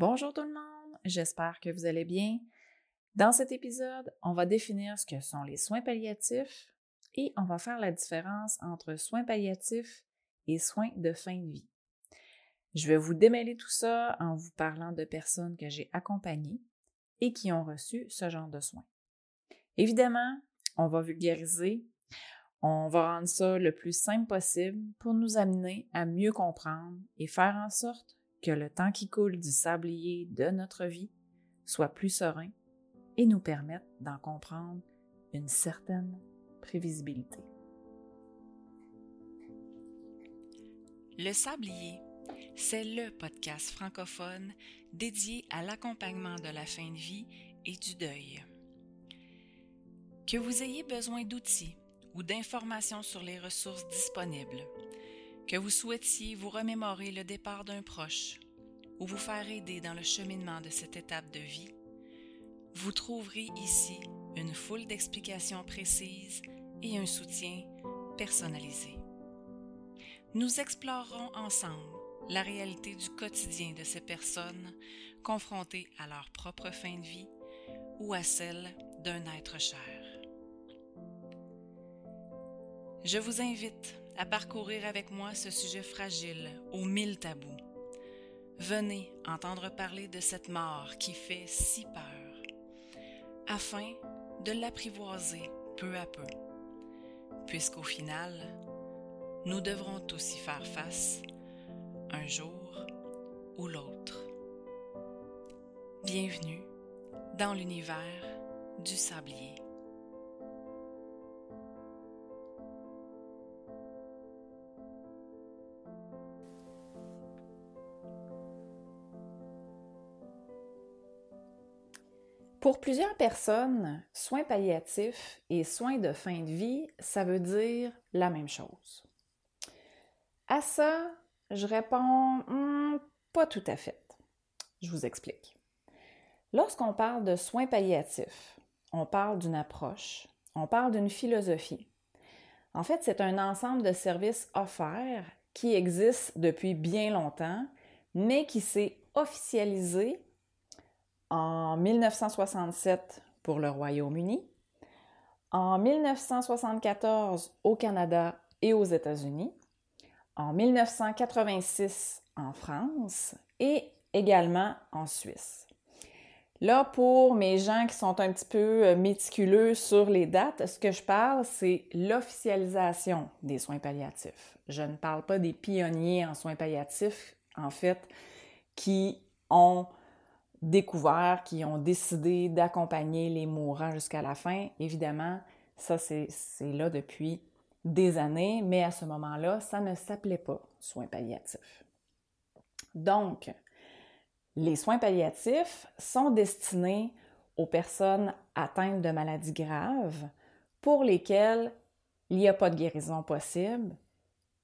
Bonjour tout le monde, j'espère que vous allez bien. Dans cet épisode, on va définir ce que sont les soins palliatifs et on va faire la différence entre soins palliatifs et soins de fin de vie. Je vais vous démêler tout ça en vous parlant de personnes que j'ai accompagnées et qui ont reçu ce genre de soins. Évidemment, on va vulgariser, on va rendre ça le plus simple possible pour nous amener à mieux comprendre et faire en sorte que le temps qui coule du sablier de notre vie soit plus serein et nous permette d'en comprendre une certaine prévisibilité. Le Sablier, c'est le podcast francophone dédié à l'accompagnement de la fin de vie et du deuil. Que vous ayez besoin d'outils ou d'informations sur les ressources disponibles, que vous souhaitiez vous remémorer le départ d'un proche ou vous faire aider dans le cheminement de cette étape de vie, vous trouverez ici une foule d'explications précises et un soutien personnalisé. Nous explorerons ensemble la réalité du quotidien de ces personnes confrontées à leur propre fin de vie ou à celle d'un être cher. Je vous invite à parcourir avec moi ce sujet fragile aux mille tabous. Venez entendre parler de cette mort qui fait si peur, afin de l'apprivoiser peu à peu, puisqu'au final, nous devrons tous y faire face un jour ou l'autre. Bienvenue dans l'univers du sablier. Pour plusieurs personnes, soins palliatifs et soins de fin de vie, ça veut dire la même chose. À ça, je réponds hmm, pas tout à fait. Je vous explique. Lorsqu'on parle de soins palliatifs, on parle d'une approche, on parle d'une philosophie. En fait, c'est un ensemble de services offerts qui existe depuis bien longtemps, mais qui s'est officialisé en 1967 pour le Royaume-Uni, en 1974 au Canada et aux États-Unis, en 1986 en France et également en Suisse. Là, pour mes gens qui sont un petit peu euh, méticuleux sur les dates, ce que je parle, c'est l'officialisation des soins palliatifs. Je ne parle pas des pionniers en soins palliatifs, en fait, qui ont découvert, qui ont décidé d'accompagner les mourants jusqu'à la fin. Évidemment, ça, c'est là depuis des années, mais à ce moment-là, ça ne s'appelait pas soins palliatifs. Donc, les soins palliatifs sont destinés aux personnes atteintes de maladies graves pour lesquelles il n'y a pas de guérison possible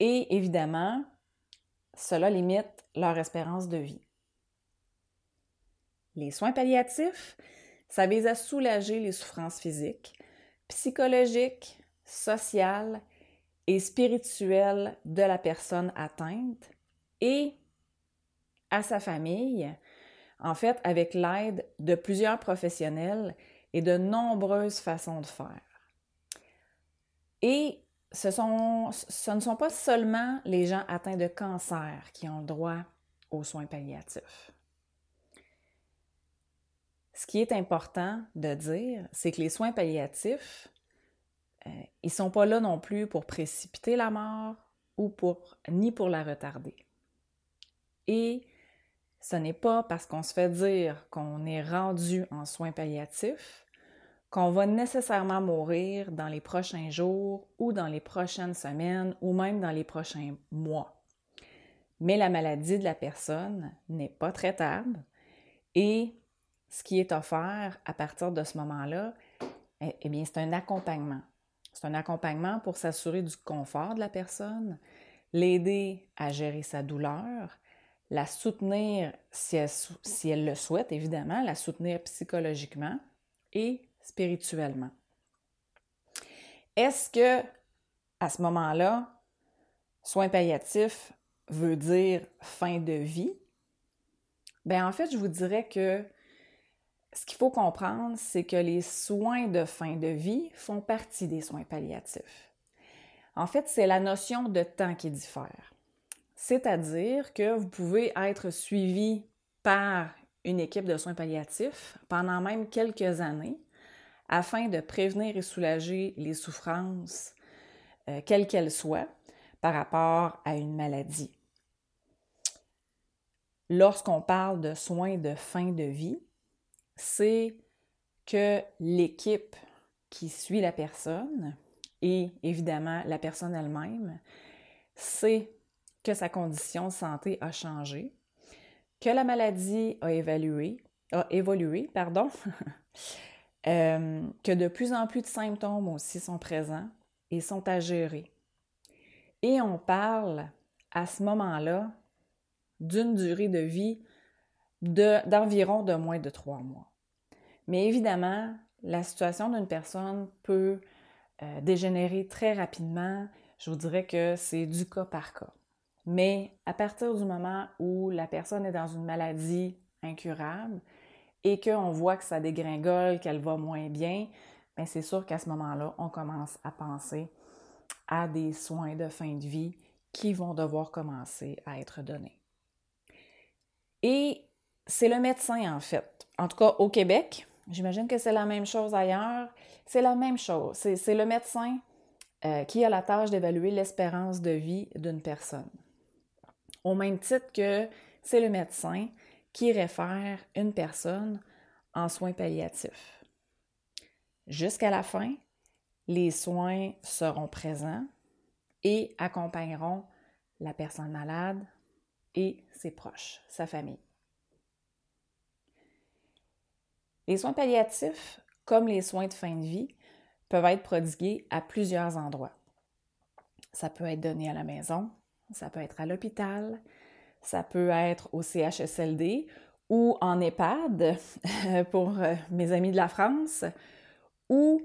et évidemment, cela limite leur espérance de vie. Les soins palliatifs, ça vise à soulager les souffrances physiques, psychologiques, sociales et spirituelles de la personne atteinte et à sa famille, en fait, avec l'aide de plusieurs professionnels et de nombreuses façons de faire. Et ce, ne sont pas seulement les gens atteints de cancer qui ont droit aux soins palliatifs. Ce qui est important de dire, c'est que les soins palliatifs, euh, ils ne sont pas là non plus pour précipiter la mort ou pour ni pour la retarder. Et ce n'est pas parce qu'on se fait dire qu'on est rendu en soins palliatifs qu'on va nécessairement mourir dans les prochains jours ou dans les prochaines semaines ou même dans les prochains mois. Mais la maladie de la personne n'est pas traitable et ce qui est offert à partir de ce moment-là, eh, eh bien, c'est un accompagnement. C'est un accompagnement pour s'assurer du confort de la personne, l'aider à gérer sa douleur, la soutenir si elle, le souhaite, évidemment, la soutenir psychologiquement et spirituellement. Est-ce que, à ce moment-là, soins palliatifs veut dire fin de vie? Ben en fait, je vous dirais que ce qu'il faut comprendre, c'est que les soins de fin de vie font partie des soins palliatifs. En fait, c'est la notion de temps qui diffère. C'est-à-dire que vous pouvez être suivi par une équipe de soins palliatifs pendant même quelques années afin de prévenir et soulager les souffrances, euh, quelles qu'elles soient, par rapport à une maladie. Lorsqu'on parle de soins de fin de vie, c'est que l'équipe qui suit la personne et évidemment la personne elle-même sait que sa condition de santé a changé, que la maladie a évolué, pardon, euh, que de plus en plus de symptômes aussi sont présents et sont à gérer. Et on parle à ce moment-là d'une durée de vie d'environ de, moins de trois mois. Mais évidemment, la situation d'une personne peut euh, dégénérer très rapidement. Je vous dirais que c'est du cas par cas. Mais à partir du moment où la personne est dans une maladie incurable et qu'on voit que ça dégringole, qu'elle va moins bien, bien c'est sûr qu'à ce moment-là, on commence à penser à des soins de fin de vie qui vont devoir commencer à être donnés. Et c'est le médecin, en fait. En tout cas, au Québec, j'imagine que c'est la même chose ailleurs. C'est la même chose. C'est le médecin euh, qui a la tâche d'évaluer l'espérance de vie d'une personne au même titre que c'est le médecin qui réfère une personne en soins palliatifs. Jusqu'à la fin, les soins seront présents et accompagneront la personne malade et ses proches, sa famille. Les soins palliatifs, comme les soins de fin de vie, peuvent être prodigués à plusieurs endroits. Ça peut être donné à la maison, ça peut être à l'hôpital, ça peut être au CHSLD ou en EHPAD pour euh, mes amis de la France, ou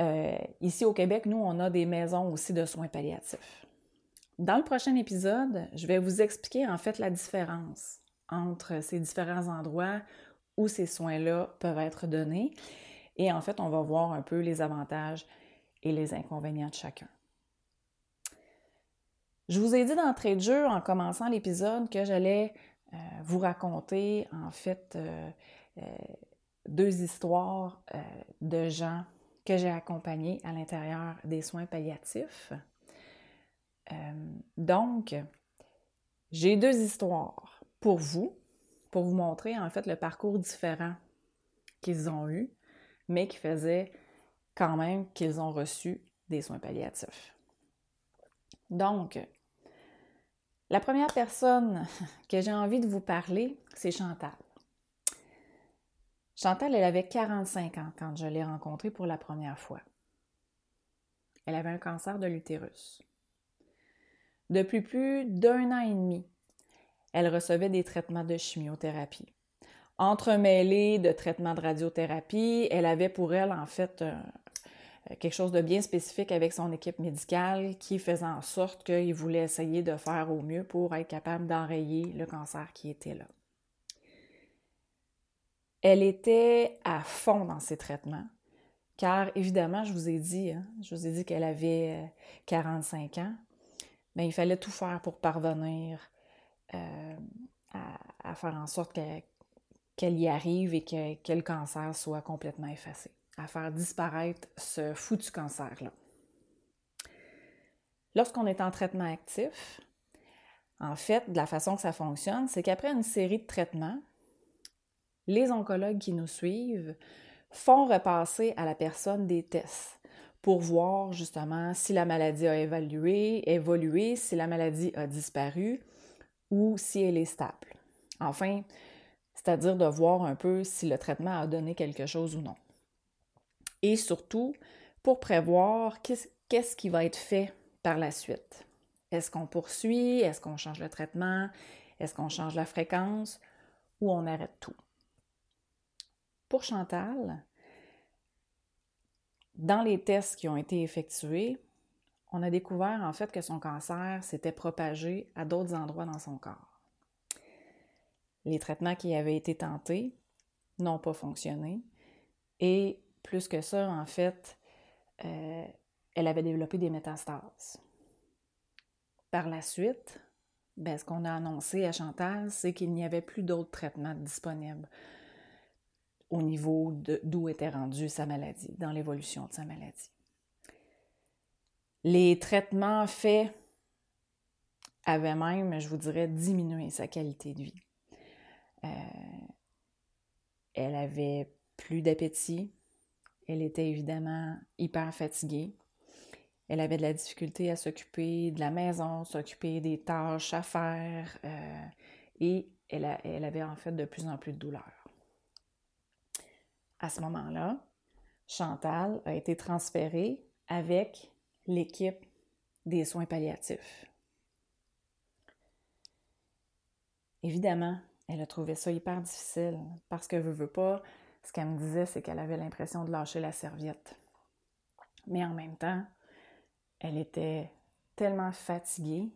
euh, ici au Québec, nous, on a des maisons aussi de soins palliatifs. Dans le prochain épisode, je vais vous expliquer en fait la différence entre ces différents endroits ces soins-là peuvent être donnés. Et en fait, on va voir un peu les avantages et les inconvénients de chacun. Je vous ai dit d'entrée de jeu en commençant l'épisode que j'allais euh, vous raconter en fait euh, euh, deux histoires de gens que j'ai accompagnés à l'intérieur des soins palliatifs. donc, j'ai deux histoires pour vous, pour vous montrer en fait le parcours différent qu'ils ont eu, mais qui faisait quand même qu'ils ont reçu des soins palliatifs. Donc, la première personne que j'ai envie de vous parler, c'est Chantal. Chantal, elle avait 45 ans quand je l'ai rencontrée pour la première fois. Elle avait un cancer de l'utérus. Depuis plus d'un an et demi, elle recevait des traitements de chimiothérapie. Entremêlés de traitements de radiothérapie, elle avait pour elle en fait euh, quelque chose de bien spécifique avec son équipe médicale qui faisait en sorte qu'il voulait essayer de faire au mieux pour être capable d'enrayer le cancer qui était là. Elle était à fond dans ses traitements, car évidemment, je vous ai dit, hein, je vous ai dit qu'elle avait 45 euh, ans, mais il fallait tout faire pour parvenir euh, à, faire en sorte qu'elle y arrive et que le cancer soit complètement effacé à faire disparaître ce foutu cancer-là. Lorsqu'on est en traitement actif, en fait, de la façon que ça fonctionne, c'est qu'après une série de traitements, les oncologues qui nous suivent font repasser à la personne des tests pour voir justement si la maladie a évalué, évolué, si la maladie a disparu ou si elle est stable. Enfin, c'est-à-dire de voir un peu si le traitement a donné quelque chose ou non et surtout pour prévoir qu'est-ce qui va être fait par la suite. Est-ce qu'on poursuit? Est-ce qu'on change le traitement? Est-ce qu'on change la fréquence? Ou on arrête tout? Pour Chantal, dans les tests qui ont été effectués, on a découvert en fait que son cancer s'était propagé à d'autres endroits dans son corps. les traitements qui avaient été tentés n'ont pas fonctionné. Et plus que ça, en fait, euh, elle avait développé des métastases. Par la suite, ben, ce qu'on a annoncé à Chantal, c'est qu'il n'y avait plus d'autres traitements disponibles au niveau d'où était rendue sa maladie, dans l'évolution de sa maladie. Les traitements faits avaient même, je vous dirais, diminué sa qualité de vie. Euh, elle avait plus d'appétit. Elle était évidemment hyper fatiguée. Elle avait de la difficulté à s'occuper de la maison, s'occuper des tâches à faire euh, et elle, elle, avait en fait de plus en plus de douleurs. À ce moment-là, Chantal a été transférée avec l'équipe des soins palliatifs. Évidemment, elle a trouvé ça hyper difficile parce que veut, veut pas, ce qu'elle me disait, c'est qu'elle avait l'impression de lâcher la serviette. Mais en même temps, elle était tellement fatiguée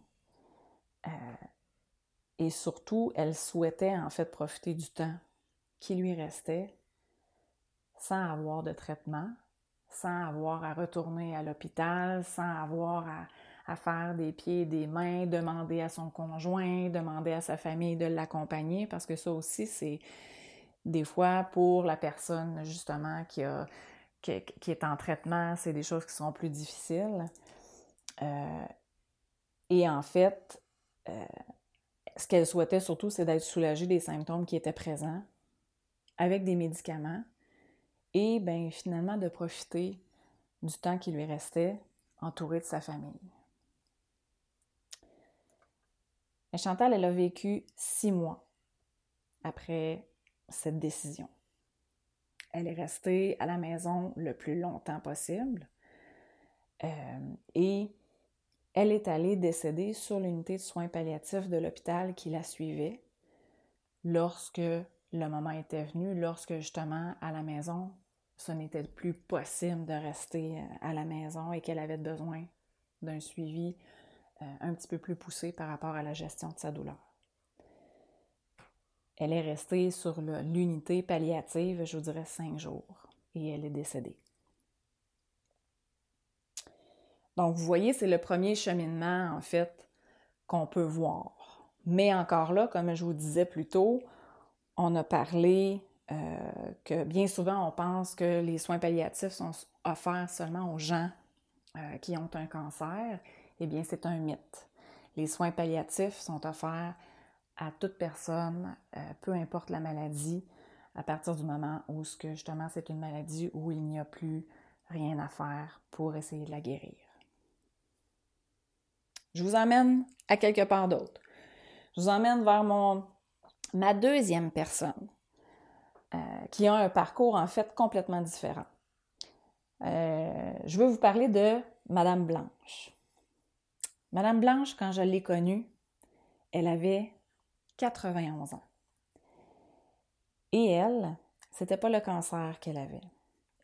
euh, et surtout, elle souhaitait en fait profiter du temps qui lui restait sans avoir de traitement, sans avoir à retourner à l'hôpital, sans avoir à, faire des pieds et des mains, demander à son conjoint, demander à sa famille de l'accompagner, parce que ça aussi, c'est des fois pour la personne justement qui, a, qui, est en traitement, c'est des choses qui sont plus difficiles. Euh, et en fait, euh, ce qu'elle souhaitait surtout, c'est d'être soulagée des symptômes qui étaient présents avec des médicaments et ben, finalement de profiter du temps qui lui restait entourée de sa famille. Chantal, elle a vécu six mois après cette décision. Elle est restée à la maison le plus longtemps possible euh, et elle est allée décéder sur l'unité de soins palliatifs de l'hôpital qui la suivait lorsque le moment était venu, lorsque justement à la maison, ce n'était plus possible de rester euh, à la maison et qu'elle avait besoin d'un suivi euh, un petit peu plus poussé par rapport à la gestion de sa douleur. Elle est restée sur l'unité palliative, je vous dirais, cinq jours et elle est décédée. Donc, vous voyez, c'est le premier cheminement, en fait, qu'on peut voir. Mais encore là, comme je vous disais plus tôt, on a parlé euh, que bien souvent, on pense que les soins palliatifs sont offerts seulement aux gens euh, qui ont un cancer. Eh bien, c'est un mythe. Les soins palliatifs sont offerts à toute personne, euh, peu importe la maladie, à partir du moment où ce que justement c'est une maladie où il n'y a plus rien à faire pour essayer de la guérir. Je vous emmène à quelque part d'autre. Je vous emmène vers mon, ma deuxième personne euh, qui a un parcours en fait complètement différent. Euh, je veux vous parler de Madame Blanche. Madame Blanche, quand je l'ai connue, elle avait 91 ans. Et elle, c'était pas le cancer qu'elle avait.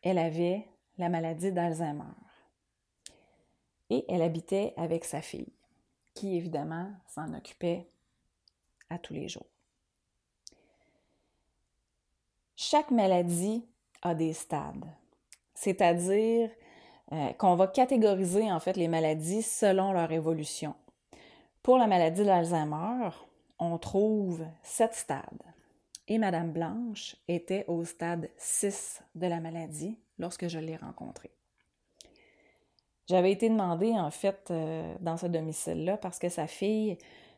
Elle avait la maladie d'Alzheimer. Et elle habitait avec sa fille, qui évidemment s'en occupait à tous les jours. Chaque maladie a des stades, c'est-à-dire euh, qu'on va catégoriser en fait les maladies selon leur évolution. Pour la maladie d'Alzheimer, on trouve sept stades. Et Madame Blanche était au stade 6 de la maladie lorsque je l'ai rencontrée. J'avais été demandée, en fait, euh, dans ce domicile-là, parce que sa fille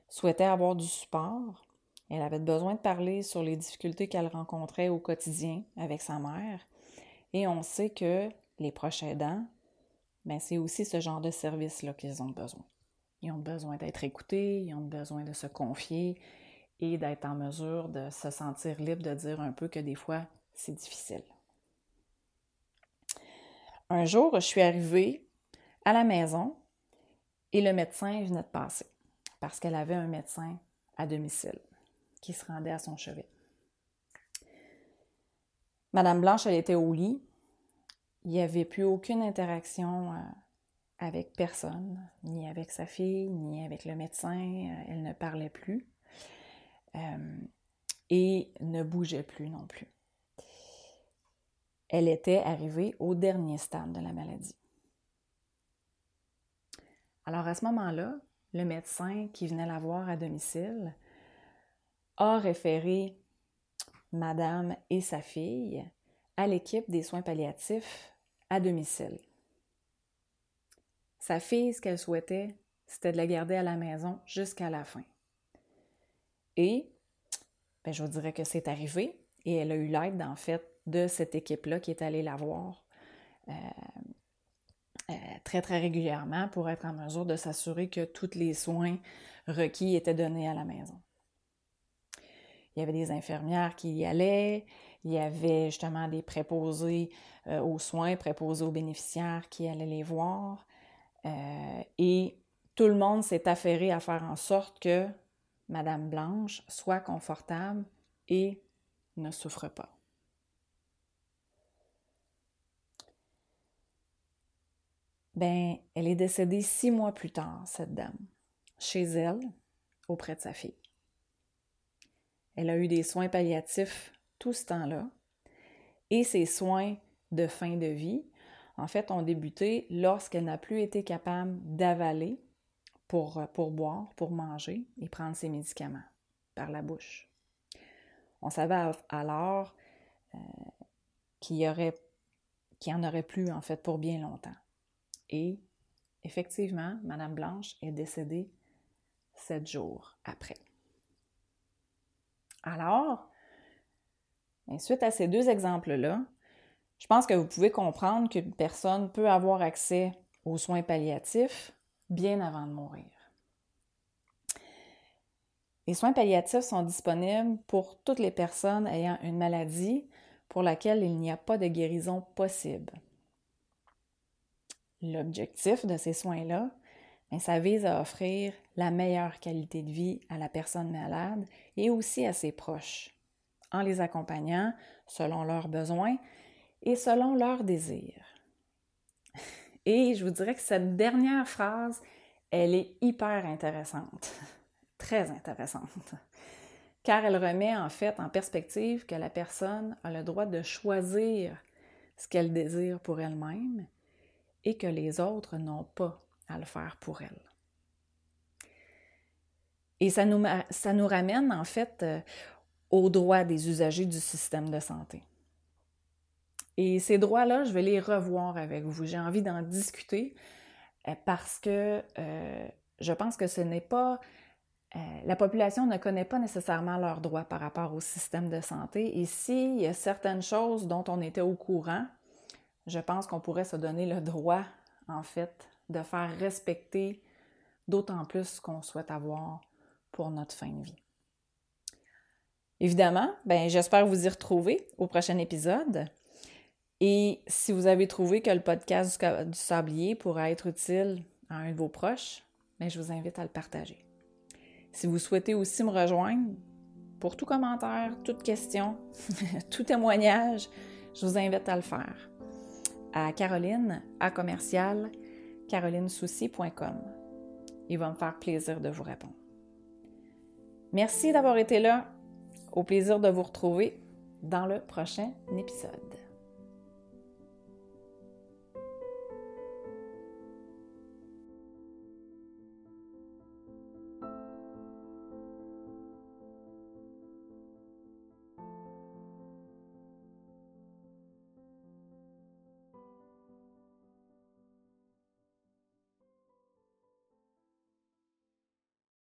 souhaitait avoir du support elle avait besoin de parler sur les difficultés qu'elle rencontrait au quotidien avec sa mère. Et on sait que les proches aidants, ben c'est aussi ce genre de service-là qu'ils ont besoin. Ils ont besoin d'être écoutés, ils ont besoin de se confier et d'être en mesure de se sentir libre de dire un peu que des fois, c'est difficile. Un jour, je suis arrivée à la maison et le médecin venait de passer parce qu'elle avait un médecin à domicile qui se rendait à son chevet. Madame Blanche, elle était au lit. Il n'y avait plus aucune interaction euh, avec personne, ni avec sa fille, ni avec le médecin. Euh, elle ne parlait plus. Euh, et ne bougeait plus non plus. Elle était arrivée au dernier stade de la maladie. Alors à ce moment-là, le médecin qui venait la voir à domicile a référé Madame et sa fille à l'équipe des soins palliatifs à domicile. Sa fille, ce qu'elle souhaitait, c'était de la garder à la maison jusqu'à la fin. Et ben, je vous dirais que c'est arrivé et elle a eu l'aide, en fait, de cette équipe-là qui est allée la voir euh, euh, très, très régulièrement pour être en mesure de s'assurer que tous les soins requis étaient donnés à la maison. Il y avait des infirmières qui y allaient, il y avait justement des préposés euh, aux soins, préposés aux bénéficiaires qui allaient les voir. et tout le monde s'est affairé à faire en sorte que Madame Blanche soit confortable et ne souffre pas. Ben, elle est décédée six mois plus tard, cette dame, chez elle, auprès de sa fille. Elle a eu des soins palliatifs tout ce temps-là, et ses soins de fin de vie, en fait, ont débuté lorsqu'elle n'a plus été capable d'avaler pour, pour boire, pour manger et prendre ses médicaments par la bouche. On savait alors euh, qu'il y aurait qu'il en aurait plus en fait pour bien longtemps. Et effectivement, Madame Blanche est décédée sept jours après. Alors, ben, suite à ces deux exemples-là, je pense que vous pouvez comprendre qu'une personne peut avoir accès aux soins palliatifs bien avant de mourir. Les soins palliatifs sont disponibles pour toutes les personnes ayant une maladie pour laquelle il n'y a pas de guérison possible. L'objectif de ces soins-là, ben, ça vise à offrir la meilleure qualité de vie à la personne malade et aussi à ses proches, en les accompagnant selon leurs besoins et selon leurs désirs. Et je vous dirais que cette dernière phrase, elle est hyper intéressante, très intéressante, car elle remet en fait en perspective que la personne a le droit de choisir ce qu'elle désire pour elle-même et que les autres n'ont pas à le faire pour elle. Et ça nous, ça nous ramène en fait euh, aux droits des usagers du système de santé. Et ces droits-là, je vais les revoir avec vous. J'ai envie d'en discuter euh, parce que euh, je pense que ce n'est pas... La population ne connaît pas nécessairement leurs droits par rapport au système de santé. Et s'il y a certaines choses dont on était au courant, je pense qu'on pourrait se donner le droit, en fait, de faire respecter d'autant plus qu'on souhaite avoir pour notre fin de vie. Évidemment, ben, j'espère vous y retrouver au prochain épisode. Et si vous avez trouvé que le podcast du, sablier pourrait être utile à un de vos proches, ben, je vous invite à le partager. Si vous souhaitez aussi me rejoindre, pour tout commentaire, toute question, tout témoignage, je vous invite à le faire à Caroline à commercial carolinesouci.com. Il va me faire plaisir de vous répondre. Merci d'avoir été là. Au plaisir de vous retrouver dans le prochain épisode.